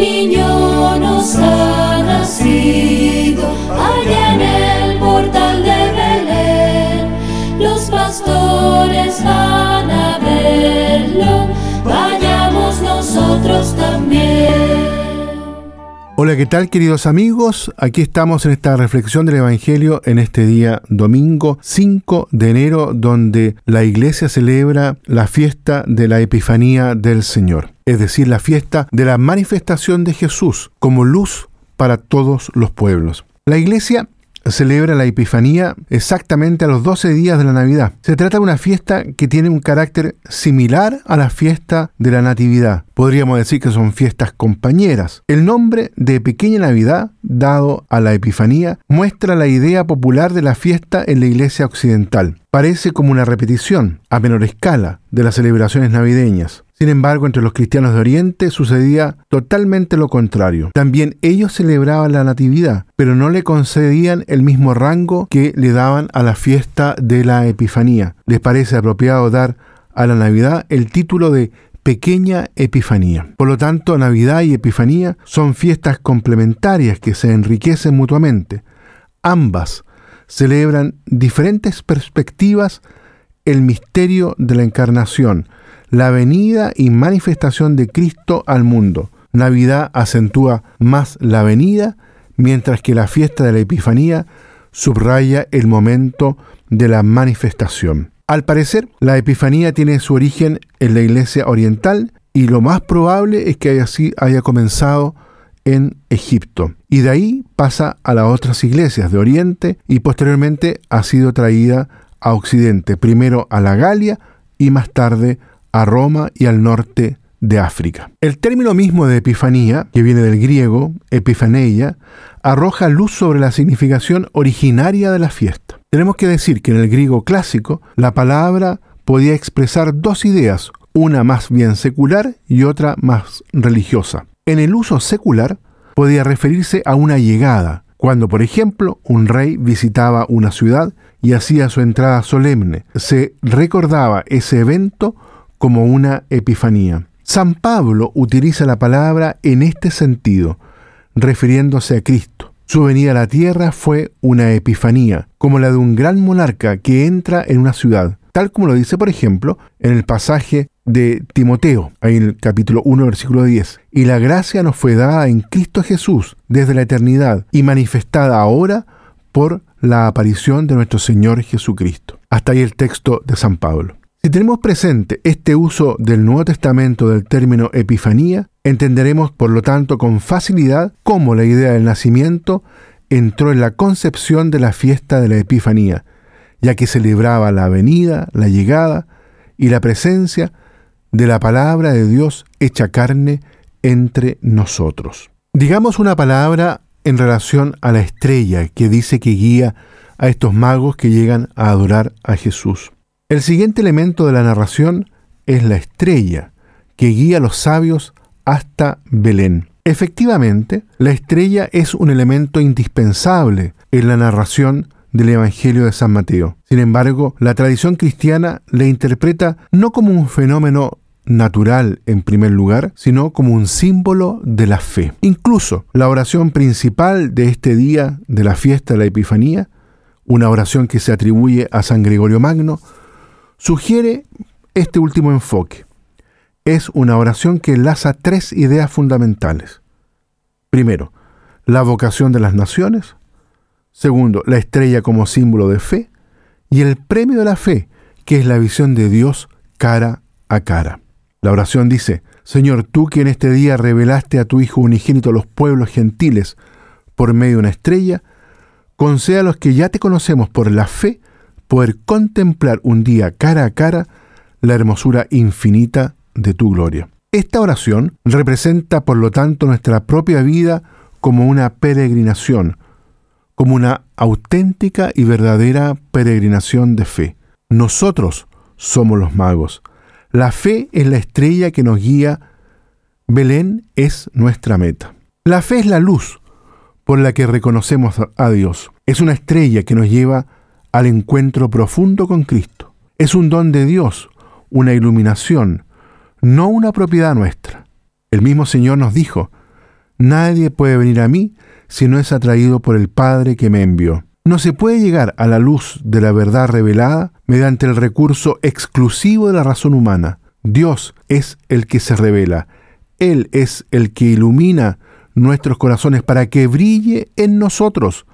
niño nos ha nacido Hola, ¿qué tal queridos amigos? Aquí estamos en esta reflexión del Evangelio en este día domingo 5 de enero donde la iglesia celebra la fiesta de la Epifanía del Señor, es decir, la fiesta de la manifestación de Jesús como luz para todos los pueblos. La iglesia celebra la Epifanía exactamente a los 12 días de la Navidad. Se trata de una fiesta que tiene un carácter similar a la fiesta de la Natividad. Podríamos decir que son fiestas compañeras. El nombre de Pequeña Navidad, dado a la Epifanía, muestra la idea popular de la fiesta en la Iglesia Occidental. Parece como una repetición, a menor escala, de las celebraciones navideñas. Sin embargo, entre los cristianos de Oriente sucedía totalmente lo contrario. También ellos celebraban la Natividad, pero no le concedían el mismo rango que le daban a la fiesta de la Epifanía. Les parece apropiado dar a la Navidad el título de pequeña Epifanía. Por lo tanto, Navidad y Epifanía son fiestas complementarias que se enriquecen mutuamente. Ambas celebran diferentes perspectivas el misterio de la encarnación, la venida y manifestación de Cristo al mundo. Navidad acentúa más la venida, mientras que la fiesta de la Epifanía subraya el momento de la manifestación. Al parecer, la Epifanía tiene su origen en la Iglesia Oriental y lo más probable es que así haya comenzado en Egipto. Y de ahí pasa a las otras iglesias de Oriente y posteriormente ha sido traída a Occidente, primero a la Galia y más tarde a Roma y al norte de África. El término mismo de Epifanía, que viene del griego epifaneia, arroja luz sobre la significación originaria de la fiesta. Tenemos que decir que en el griego clásico la palabra podía expresar dos ideas, una más bien secular y otra más religiosa. En el uso secular podía referirse a una llegada, cuando por ejemplo un rey visitaba una ciudad y hacía su entrada solemne. Se recordaba ese evento como una epifanía. San Pablo utiliza la palabra en este sentido, refiriéndose a Cristo. Su venida a la tierra fue una epifanía, como la de un gran monarca que entra en una ciudad, tal como lo dice, por ejemplo, en el pasaje de Timoteo, ahí en el capítulo 1, versículo 10. Y la gracia nos fue dada en Cristo Jesús desde la eternidad y manifestada ahora por la aparición de nuestro Señor Jesucristo. Hasta ahí el texto de San Pablo. Si tenemos presente este uso del Nuevo Testamento del término Epifanía, entenderemos por lo tanto con facilidad cómo la idea del nacimiento entró en la concepción de la fiesta de la Epifanía, ya que celebraba la venida, la llegada y la presencia de la palabra de Dios hecha carne entre nosotros. Digamos una palabra en relación a la estrella que dice que guía a estos magos que llegan a adorar a Jesús. El siguiente elemento de la narración es la estrella que guía a los sabios hasta Belén. Efectivamente, la estrella es un elemento indispensable en la narración del Evangelio de San Mateo. Sin embargo, la tradición cristiana le interpreta no como un fenómeno natural en primer lugar, sino como un símbolo de la fe. Incluso la oración principal de este día de la fiesta de la Epifanía, una oración que se atribuye a San Gregorio Magno, sugiere este último enfoque. Es una oración que enlaza tres ideas fundamentales. Primero, la vocación de las naciones. Segundo, la estrella como símbolo de fe. Y el premio de la fe, que es la visión de Dios cara a cara. La oración dice, Señor, tú que en este día revelaste a tu Hijo unigénito a los pueblos gentiles por medio de una estrella, conceda a los que ya te conocemos por la fe poder contemplar un día cara a cara la hermosura infinita de tu gloria. Esta oración representa, por lo tanto, nuestra propia vida como una peregrinación, como una auténtica y verdadera peregrinación de fe. Nosotros somos los magos. La fe es la estrella que nos guía. Belén es nuestra meta. La fe es la luz por la que reconocemos a Dios. Es una estrella que nos lleva a al encuentro profundo con Cristo. Es un don de Dios, una iluminación, no una propiedad nuestra. El mismo Señor nos dijo, Nadie puede venir a mí si no es atraído por el Padre que me envió. No se puede llegar a la luz de la verdad revelada mediante el recurso exclusivo de la razón humana. Dios es el que se revela. Él es el que ilumina nuestros corazones para que brille en nosotros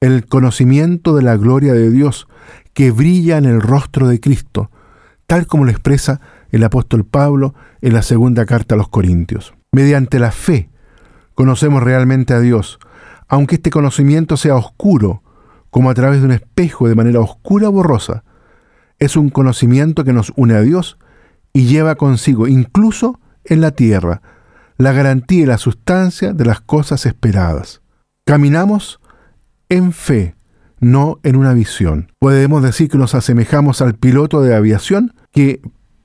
el conocimiento de la gloria de Dios que brilla en el rostro de Cristo, tal como lo expresa el apóstol Pablo en la segunda carta a los Corintios. Mediante la fe conocemos realmente a Dios, aunque este conocimiento sea oscuro, como a través de un espejo de manera oscura borrosa. Es un conocimiento que nos une a Dios y lleva consigo, incluso en la tierra, la garantía y la sustancia de las cosas esperadas. Caminamos en fe, no en una visión. Podemos decir que nos asemejamos al piloto de aviación que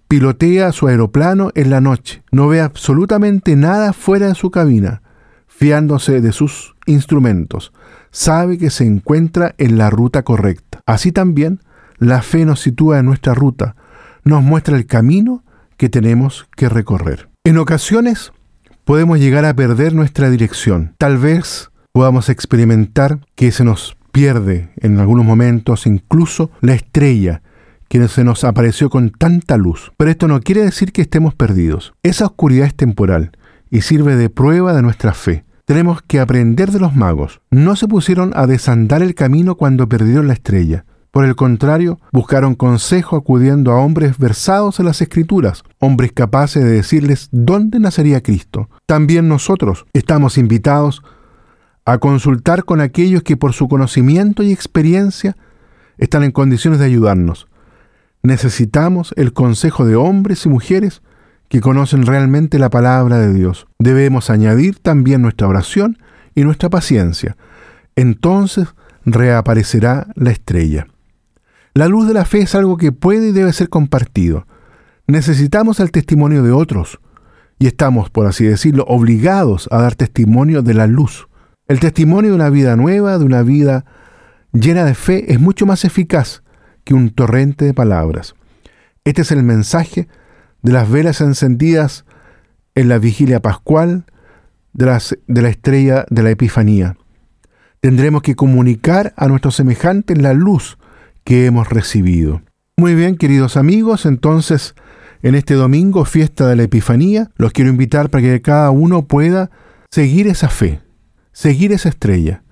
pilotea su aeroplano en la noche, no ve absolutamente nada fuera de su cabina, fiándose de sus instrumentos, sabe que se encuentra en la ruta correcta. Así también, la fe nos sitúa en nuestra ruta, nos muestra el camino que tenemos que recorrer. En ocasiones podemos llegar a perder nuestra dirección. Tal vez podamos experimentar que se nos pierde en algunos momentos incluso la estrella que se nos apareció con tanta luz. Pero esto no quiere decir que estemos perdidos. Esa oscuridad es temporal y sirve de prueba de nuestra fe. Tenemos que aprender de los magos. No se pusieron a desandar el camino cuando perdieron la estrella. Por el contrario, buscaron consejo acudiendo a hombres versados en las escrituras, hombres capaces de decirles dónde nacería Cristo. También nosotros estamos invitados a consultar con aquellos que por su conocimiento y experiencia están en condiciones de ayudarnos. Necesitamos el consejo de hombres y mujeres que conocen realmente la palabra de Dios. Debemos añadir también nuestra oración y nuestra paciencia. Entonces reaparecerá la estrella. La luz de la fe es algo que puede y debe ser compartido. Necesitamos el testimonio de otros y estamos, por así decirlo, obligados a dar testimonio de la luz. El testimonio de una vida nueva, de una vida llena de fe, es mucho más eficaz que un torrente de palabras. Este es el mensaje de las velas encendidas en la vigilia pascual de, la estrella de la Epifanía. Tendremos que comunicar a nuestros semejantes la luz que hemos recibido. Muy bien, queridos amigos, entonces en este domingo, fiesta de la Epifanía, los quiero invitar para que cada uno pueda seguir esa fe, seguir esa estrella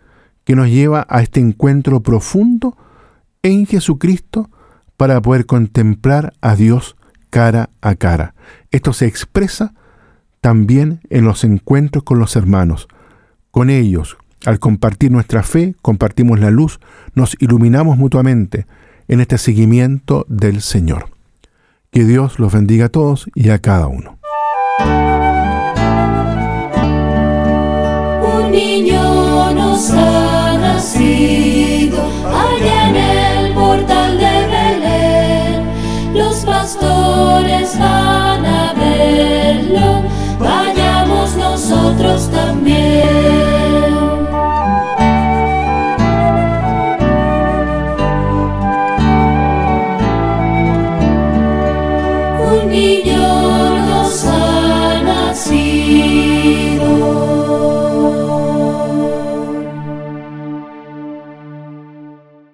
que nos lleva a este encuentro profundo en Jesucristo para poder contemplar a Dios cara a cara. Esto se expresa también en los encuentros con los hermanos. Con ellos, al compartir nuestra fe, compartimos la luz, nos iluminamos mutuamente en este seguimiento del Señor. Que Dios los bendiga a todos y a cada uno. Niño nos